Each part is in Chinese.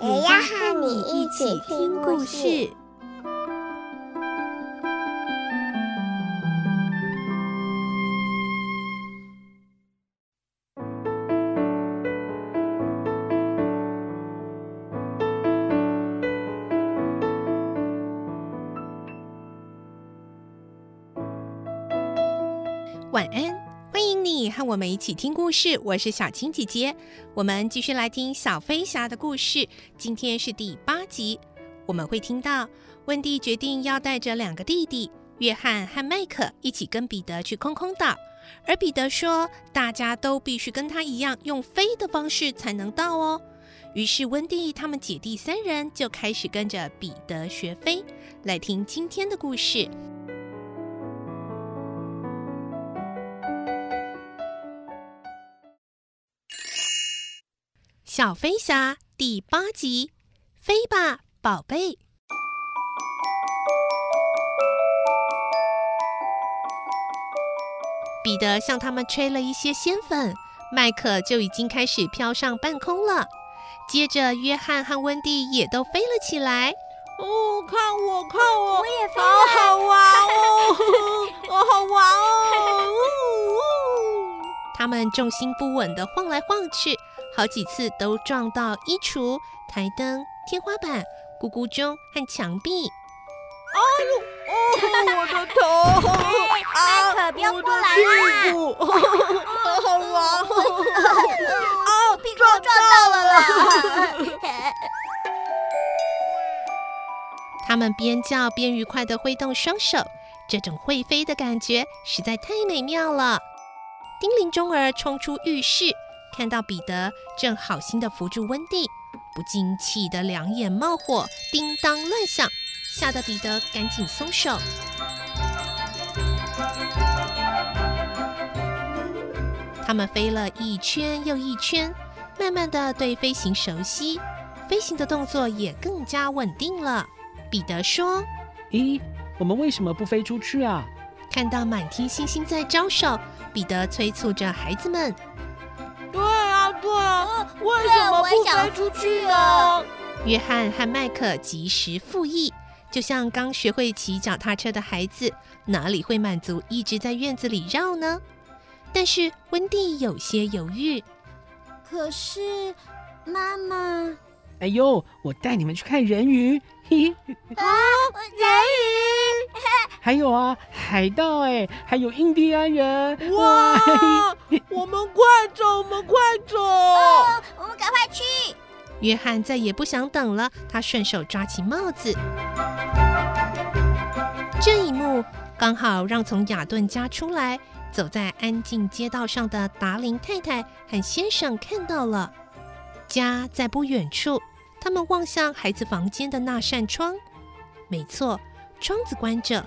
也要和你一起听故事。晚安，和我们一起听故事。我是小青姐姐，我们继续来听小飞侠的故事。今天是第八集，我们会听到温蒂决定要带着两个弟弟约翰和麦克一起跟彼得去空空岛，而彼得说大家都必须跟他一样用飞的方式才能到哦。于是温蒂他们姐弟三人就开始跟着彼得学飞。来听今天的故事。小飞侠第八集，飞吧，宝贝！彼得向他们吹了一些仙粉，麦克就已经开始飘上半空了。接着，约翰和温蒂也都飞了起来。哦，看我，看我，我也飞好好玩哦，好好玩哦！他们重心不稳地晃来晃去。好几次都撞到衣橱、台灯、天花板、咕咕钟和墙壁。哎呦，哦，我的头！麦 克，不要过来啦！好好玩哦！啊，屁股撞到了啦！他们边叫边愉快的挥动双手，这种会飞的感觉实在太美妙了。叮铃钟儿冲出浴室。看到彼得正好心的扶住温蒂，不禁气得两眼冒火，叮当乱响，吓得彼得赶紧松手。他们飞了一圈又一圈，慢慢的对飞行熟悉，飞行的动作也更加稳定了。彼得说：“咦，我们为什么不飞出去啊？”看到满天星星在招手，彼得催促着孩子们。对啊，对啊，为什么不飞出去啊？约翰和麦克及时复议，就像刚学会骑脚踏车的孩子，哪里会满足一直在院子里绕呢？但是温蒂有些犹豫。可是，妈妈……哎呦，我带你们去看人鱼，嘿嘿。啊，人鱼！还有啊，海盗哎，还有印第安人。哇！我们快走，我们快走！哦，我们赶快去！约翰再也不想等了，他顺手抓起帽子。这一幕刚好让从雅顿家出来、走在安静街道上的达林太太和先生看到了。家在不远处，他们望向孩子房间的那扇窗，没错，窗子关着，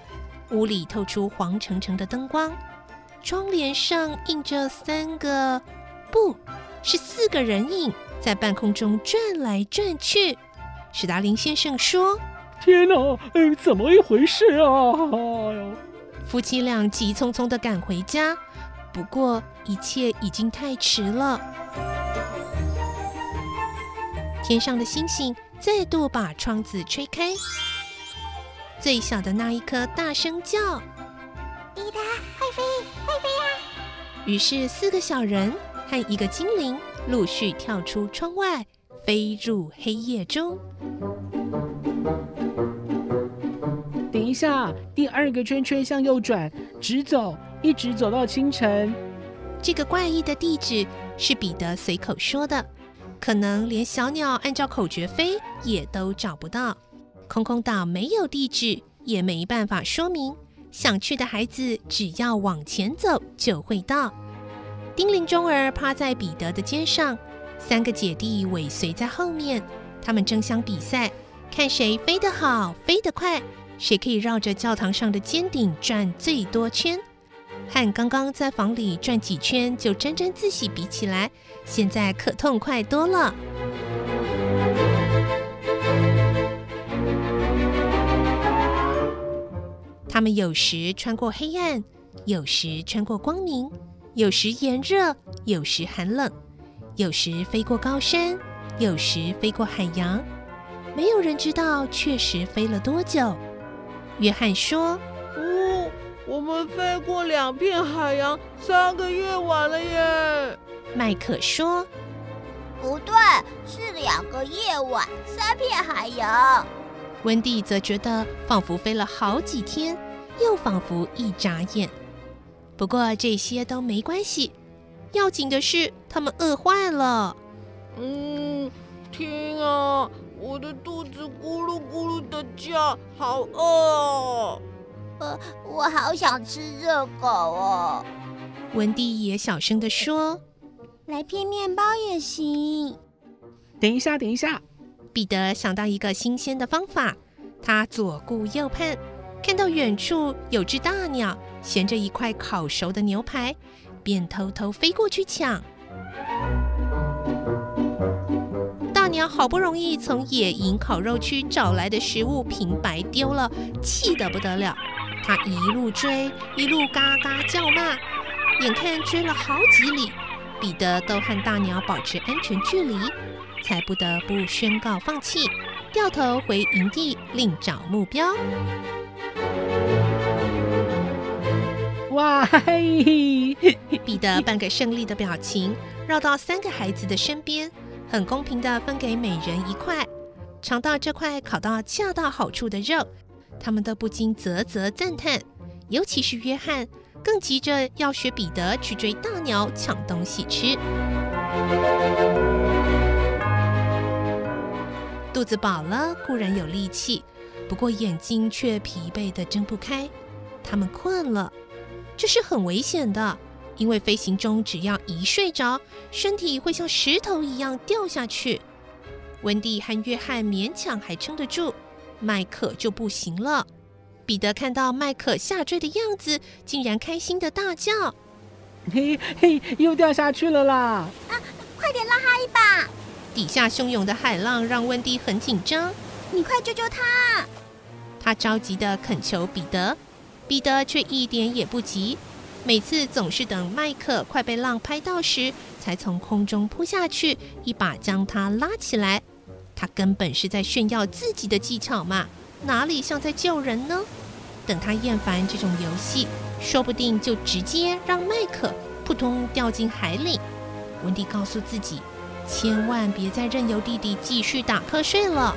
屋里透出黄澄澄的灯光。窗帘上印着三个，不是四个人影，在半空中转来转去。史达林先生说：“天哪，哎，怎么一回事啊？”夫妻俩急匆匆的赶回家，不过一切已经太迟了。天上的星星再度把窗子吹开，最小的那一颗大声叫。彼得，快飞，快飞呀！于是四个小人和一个精灵陆续跳出窗外，飞入黑夜中。等一下，第二个圈圈向右转，直走，一直走到清晨。这个怪异的地址是彼得随口说的，可能连小鸟按照口诀飞也都找不到。空空岛没有地址，也没办法说明。想去的孩子，只要往前走就会到。叮铃钟儿趴在彼得的肩上，三个姐弟尾随在后面，他们争相比赛，看谁飞得好、飞得快，谁可以绕着教堂上的尖顶转最多圈。和刚刚在房里转几圈就沾沾自喜比起来，现在可痛快多了。他们有时穿过黑暗，有时穿过光明，有时炎热，有时寒冷，有时飞过高山，有时飞过海洋。没有人知道确实飞了多久。约翰说：“哦，我们飞过两片海洋，三个夜晚了耶。”麦克说：“不对，是两个夜晚，三片海洋。”温蒂则觉得仿佛飞了好几天，又仿佛一眨眼。不过这些都没关系，要紧的是他们饿坏了。嗯，天啊，我的肚子咕噜咕噜的叫，好饿哦。呃，我好想吃热狗哦。温蒂也小声的说：“来片面包也行。”等一下，等一下。彼得想到一个新鲜的方法，他左顾右盼，看到远处有只大鸟衔着一块烤熟的牛排，便偷偷飞过去抢。大鸟好不容易从野营烤肉区找来的食物平白丢了，气得不得了。他一路追，一路嘎嘎叫骂，眼看追了好几里，彼得都和大鸟保持安全距离。才不得不宣告放弃，掉头回营地另找目标。哇嘿！彼得扮个胜利的表情，绕到三个孩子的身边，很公平的分给每人一块。尝到这块烤到恰到好处的肉，他们都不禁啧啧赞叹。尤其是约翰，更急着要学彼得去追大鸟抢东西吃。肚子饱了固然有力气，不过眼睛却疲惫得睁不开。他们困了，这是很危险的，因为飞行中只要一睡着，身体会像石头一样掉下去。温蒂和约翰勉强还撑得住，麦克就不行了。彼得看到麦克下坠的样子，竟然开心的大叫：“嘿嘿，又掉下去了啦！啊，快点拉他一把！”底下汹涌的海浪让温蒂很紧张，你快救救他！他着急地恳求彼得，彼得却一点也不急，每次总是等麦克快被浪拍到时，才从空中扑下去，一把将他拉起来。他根本是在炫耀自己的技巧嘛，哪里像在救人呢？等他厌烦这种游戏，说不定就直接让麦克扑通掉进海里。文迪告诉自己。千万别再任由弟弟继续打瞌睡了。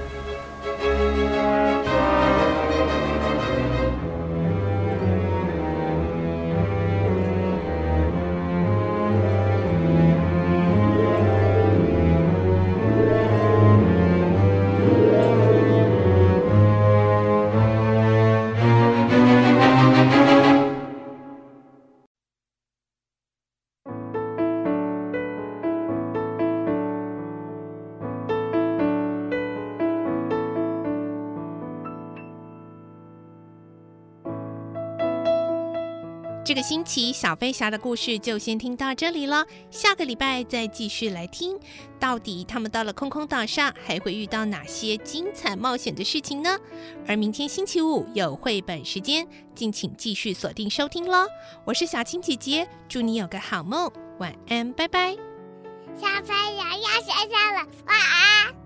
这个星期小飞侠的故事就先听到这里了，下个礼拜再继续来听，到底他们到了空空岛上还会遇到哪些精彩冒险的事情呢？而明天星期五有绘本时间，敬请继续锁定收听喽！我是小青姐姐，祝你有个好梦，晚安，拜拜。小飞侠要睡觉了，晚安。